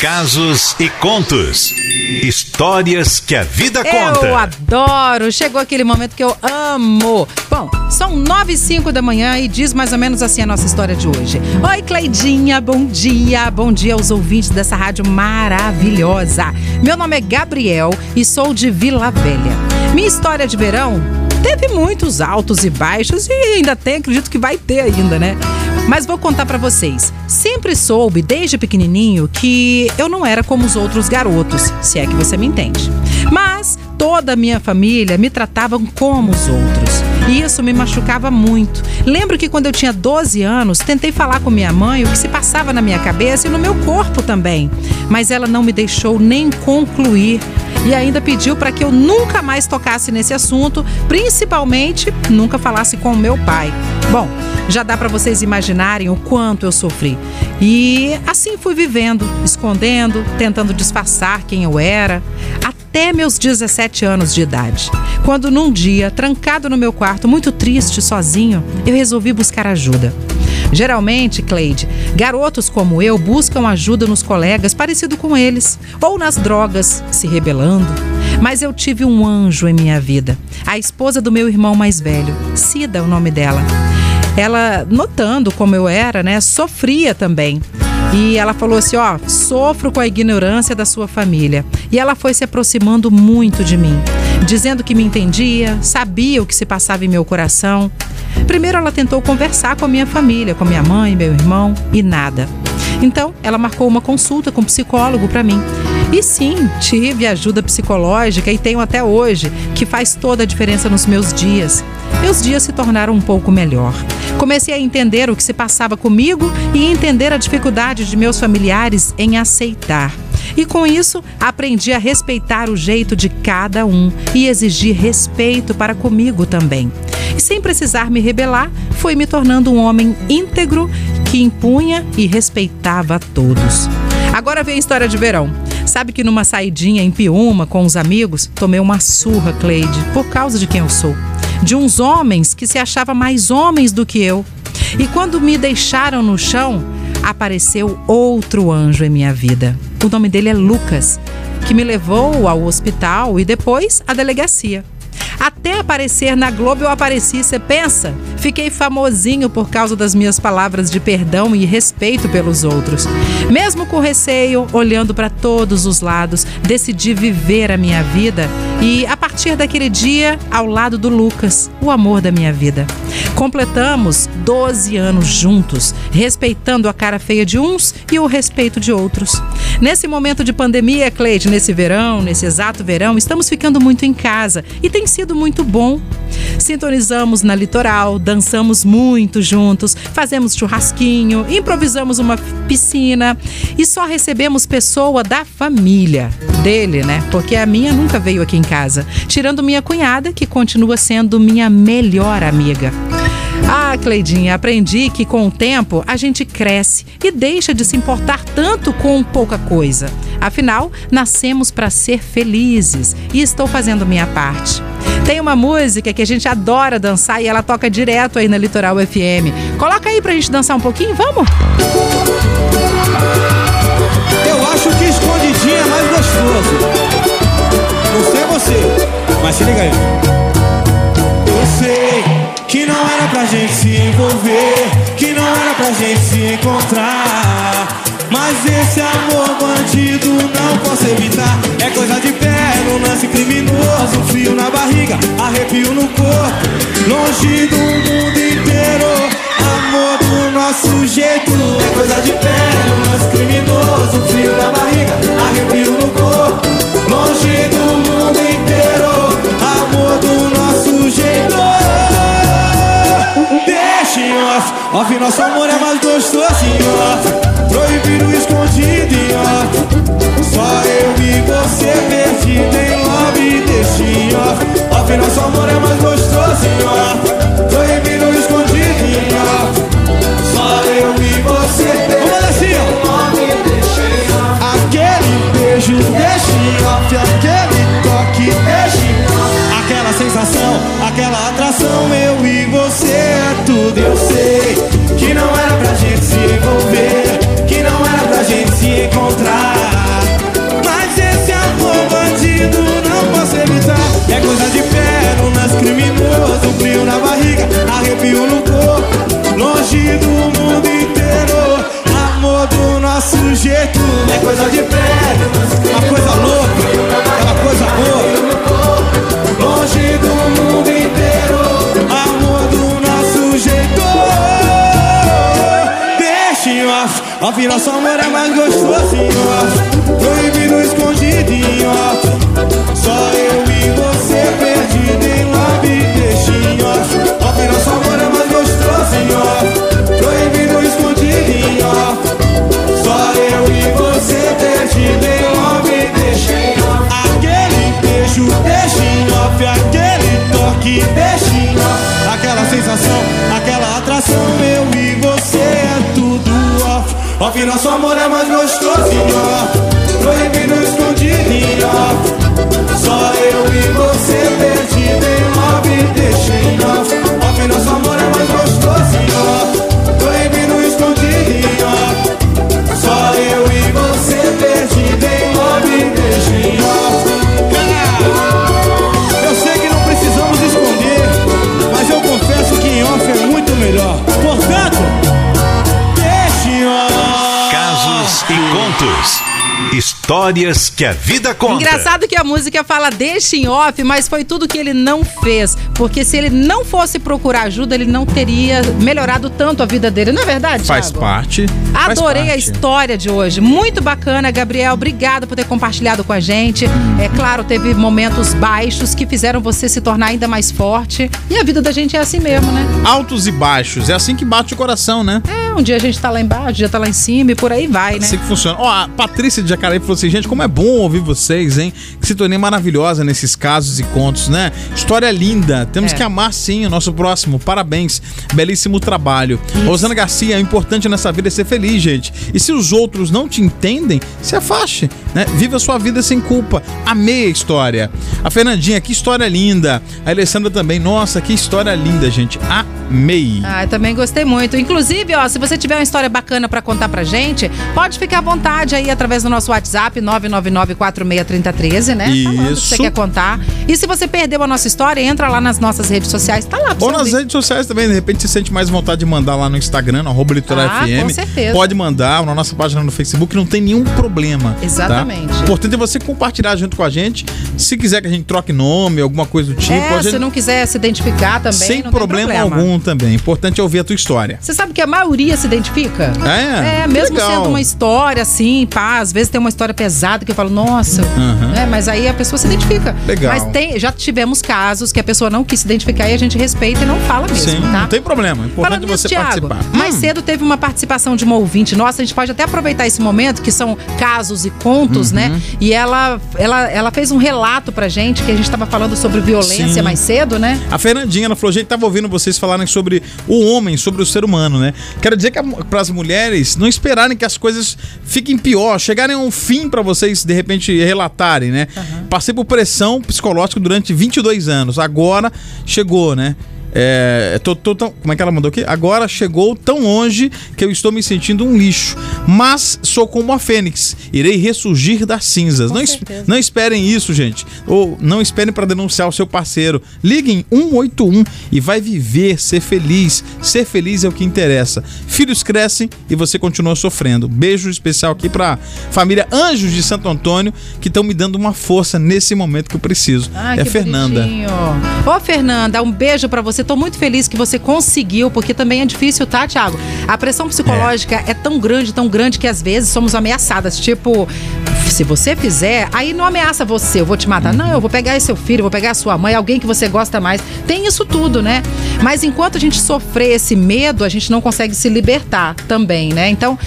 Casos e contos. Histórias que a vida conta. Eu adoro. Chegou aquele momento que eu amo. Bom, são nove e cinco da manhã e diz mais ou menos assim a nossa história de hoje. Oi, Cleidinha, bom dia. Bom dia aos ouvintes dessa rádio maravilhosa. Meu nome é Gabriel e sou de Vila Velha. Minha história de verão teve muitos altos e baixos e ainda tem, acredito que vai ter ainda, né? Mas vou contar para vocês. Sempre soube desde pequenininho que eu não era como os outros garotos, se é que você me entende. Mas toda a minha família me tratavam como os outros. E isso me machucava muito. Lembro que quando eu tinha 12 anos, tentei falar com minha mãe o que se passava na minha cabeça e no meu corpo também. Mas ela não me deixou nem concluir e ainda pediu para que eu nunca mais tocasse nesse assunto, principalmente nunca falasse com o meu pai. Bom, já dá para vocês imaginarem o quanto eu sofri. E assim fui vivendo, escondendo, tentando disfarçar quem eu era, até meus 17 anos de idade. Quando num dia, trancado no meu quarto, muito triste, sozinho, eu resolvi buscar ajuda. Geralmente, Cleide, garotos como eu buscam ajuda nos colegas parecido com eles, ou nas drogas, se rebelando. Mas eu tive um anjo em minha vida, a esposa do meu irmão mais velho, Cida, o nome dela. Ela, notando como eu era, né, sofria também. E ela falou assim: Ó, sofro com a ignorância da sua família. E ela foi se aproximando muito de mim, dizendo que me entendia, sabia o que se passava em meu coração. Primeiro ela tentou conversar com a minha família, com minha mãe, meu irmão, e nada. Então, ela marcou uma consulta com um psicólogo para mim. E sim, tive ajuda psicológica e tenho até hoje, que faz toda a diferença nos meus dias. Meus dias se tornaram um pouco melhor. Comecei a entender o que se passava comigo e entender a dificuldade de meus familiares em aceitar. E com isso, aprendi a respeitar o jeito de cada um e exigir respeito para comigo também. E sem precisar me rebelar, fui me tornando um homem íntegro que impunha e respeitava a todos. Agora vem a história de verão. Sabe que numa saidinha em Piúma com os amigos, tomei uma surra, Cleide, por causa de quem eu sou. De uns homens que se achavam mais homens do que eu. E quando me deixaram no chão, apareceu outro anjo em minha vida. O nome dele é Lucas, que me levou ao hospital e depois à delegacia. Até aparecer na Globo eu apareci, você pensa? Fiquei famosinho por causa das minhas palavras de perdão e respeito pelos outros. Mesmo com receio, olhando para todos os lados, decidi viver a minha vida e, a partir daquele dia, ao lado do Lucas, o amor da minha vida. Completamos 12 anos juntos, respeitando a cara feia de uns e o respeito de outros. Nesse momento de pandemia, Cleide, nesse verão, nesse exato verão, estamos ficando muito em casa e tem sido muito bom. Sintonizamos na litoral, dançamos muito juntos, fazemos churrasquinho, improvisamos uma piscina e só recebemos pessoa da família dele, né? Porque a minha nunca veio aqui em casa, tirando minha cunhada, que continua sendo minha melhor amiga. Ah, Cleidinha, aprendi que com o tempo a gente cresce e deixa de se importar tanto com pouca coisa. Afinal, nascemos para ser felizes e estou fazendo minha parte. Tem uma música que a gente adora dançar e ela toca direto aí na Litoral FM. Coloca aí pra gente dançar um pouquinho, vamos? Eu acho que escondidinho é mais gostoso. Não sei você, mas se liga aí. Arrepio no corpo. Longe do mundo inteiro. Amor do nosso jeito. É coisa de no lance criminoso. Frio na barriga, arrepio no corpo. Longe do mundo inteiro. Amor do nosso jeito. Deixa em off, off, nosso amor é mais gostoso em off. Proibido escondido em off Só eu e você perdido Off, nosso amor é mais gostoso em off Proibido escondido em off Só eu e você. Vamos assim, ó Aquele beijo deixa em off Aquele coisa de pele, uma coisa louca, aquela coisa boa. Longe do mundo inteiro, amor do nosso jeito. Deixa em off, off nosso amor é mais off. Proibido escondidinho nosso amor é mais gostoso Histórias que a vida conta. Engraçado que a música fala deixa em off, mas foi tudo que ele não fez. Porque se ele não fosse procurar ajuda, ele não teria melhorado tanto a vida dele. Não é verdade, Faz Thiago? parte. faz Adorei a parte. história de hoje. Muito bacana, Gabriel. Obrigada por ter compartilhado com a gente. É claro, teve momentos baixos que fizeram você se tornar ainda mais forte. E a vida da gente é assim mesmo, né? Altos e baixos. É assim que bate o coração, né? É, um dia a gente tá lá embaixo, um dia tá lá em cima e por aí vai, né? Assim que funciona. Ó, a Patrícia de Jacareí falou assim, gente, como é bom ouvir vocês, hein? Que se tornei maravilhosa nesses casos e contos, né? História linda. Temos É. que amar sim o nosso próximo. Parabéns. Belíssimo trabalho. Rosana Garcia, o importante nessa vida é ser feliz, gente. E se os outros não te entendem, se afaste, né? Viva a sua vida sem culpa. Amei a história. A Fernandinha, que história linda. A Alessandra também. Nossa, que história linda, gente. Amei. Ah, eu também gostei muito. Inclusive, ó, se você tiver uma história bacana pra contar pra gente, pode ficar à vontade aí através do nosso WhatsApp 999463013, né? Falando que Isso. você quer contar. E se você perdeu a nossa história, entra lá nas nossas redes sociais, tá lá Ou nas ouvir. redes sociais também, de repente você sente mais vontade de mandar lá no Instagram, no arroba Litoral Ah, FM. com certeza. Pode mandar, na nossa página no Facebook, não tem nenhum problema. tá? Exatamente. O importante é você compartilhar junto com a gente. Se quiser que a gente troque nome, alguma coisa do tipo, é, gente. se não quiser se identificar também, sem problema, problema algum também. Importante é ouvir a tua história. Você sabe que a maioria se identifica? É? É, mesmo Legal. sendo uma história assim, pá, às vezes tem uma história pesada que eu falo, nossa, Aham. né? Mas aí a pessoa se identifica. Legal. Mas tem, já tivemos casos que a pessoa não quis se identificar e a gente respeita e não fala mesmo, Sim, tá? não tem problema. O importante Falando é nisso, você Thiago, participar. mais Hum. cedo teve uma participação de uma ouvinte nossa, a gente pode até aproveitar esse momento, que são casos e contos, Uhum. né? E ela, ela, ela fez um relato pra gente, que a gente tava falando sobre violência Sim. mais cedo, né? A Fernandinha, ela falou, gente, tava ouvindo vocês falarem sobre o homem, sobre o ser humano, né? Quero dizer que para as mulheres não esperarem que as coisas fiquem pior, chegarem a um fim pra vocês de repente relatarem, né? Passei por pressão psicológica durante 22 anos. Agora chegou, né? É, tô, tô tão- como é que ela mandou aqui? Agora chegou tão longe que eu estou me sentindo um lixo. Mas sou como a Fênix. Irei ressurgir das cinzas. Com Não, es- não esperem isso, gente. Ou não esperem para denunciar o seu parceiro. Liguem 181 e vai viver, ser feliz. Ser feliz é o que interessa. Filhos crescem e você continua sofrendo. Beijo especial aqui pra família Anjos de Santo Antônio que estão me dando uma força nesse momento que eu preciso. É Fernanda. bonitinho. Ô, Fernanda, um beijo pra você. Tô muito feliz que você conseguiu, porque também é difícil, tá, Thiago? A pressão psicológica é, tão grande, tão grande que às vezes somos ameaçadas. Tipo, se você fizer, aí não ameaça você, eu vou te matar. Não, eu vou pegar seu filho, vou pegar sua mãe, alguém que você gosta mais. Tem isso tudo, né? Mas enquanto a gente sofrer esse medo, a gente não consegue se libertar também, né? Então,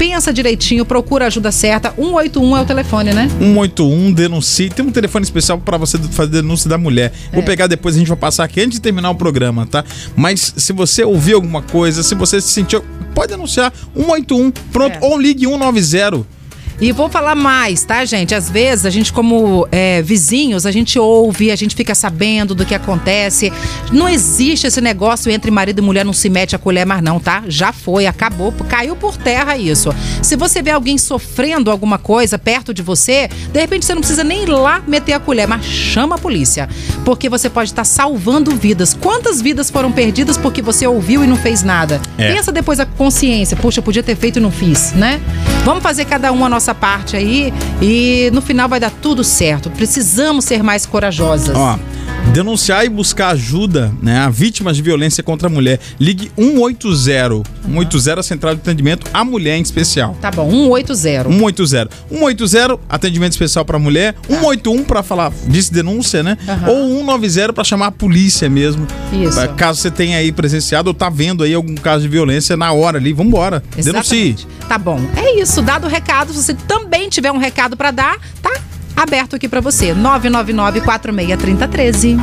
pensa direitinho, procura a ajuda certa. 181 é o telefone, né? 181 denuncie. Tem um telefone especial para você fazer denúncia da mulher. É. Vou pegar depois, a gente vai passar aqui antes de terminar o programa, tá? Mas se você ouvir alguma coisa, se você se sentiu, pode denunciar 181, pronto, É. ou ligue 190. E vou falar mais, tá, gente? Às vezes, a gente, como é, vizinhos, a gente ouve, a gente fica sabendo do que acontece. Não existe esse negócio entre marido e mulher, não se mete a colher mais, não, tá? Já foi, acabou, caiu por terra isso. Se você vê alguém sofrendo alguma coisa perto de você, de repente você não precisa nem ir lá meter a colher, mas chama a polícia. Porque você pode estar salvando vidas. Quantas vidas foram perdidas porque você ouviu e não fez nada? É. Pensa depois a consciência. Puxa, eu podia ter feito e não fiz, né? Vamos fazer cada um a nossa parte aí e no final vai dar tudo certo. Precisamos ser mais corajosas. Ó, denunciar e buscar ajuda, né, a vítimas de violência contra a mulher. Ligue 180. 180 a central de atendimento à mulher em especial. Tá bom, 180. 180. 180, atendimento especial pra mulher. 181 pra falar, disse denúncia, né? Aham. Ou 190 pra chamar a polícia mesmo. Isso. Pra- Caso você tenha aí presenciado ou tá vendo aí algum caso de violência na hora ali, vambora. Denuncie. Exatamente. Tá bom. É isso. Dado o recado, se você também tiver um recado pra dar, tá aberto aqui pra você. 999 463013.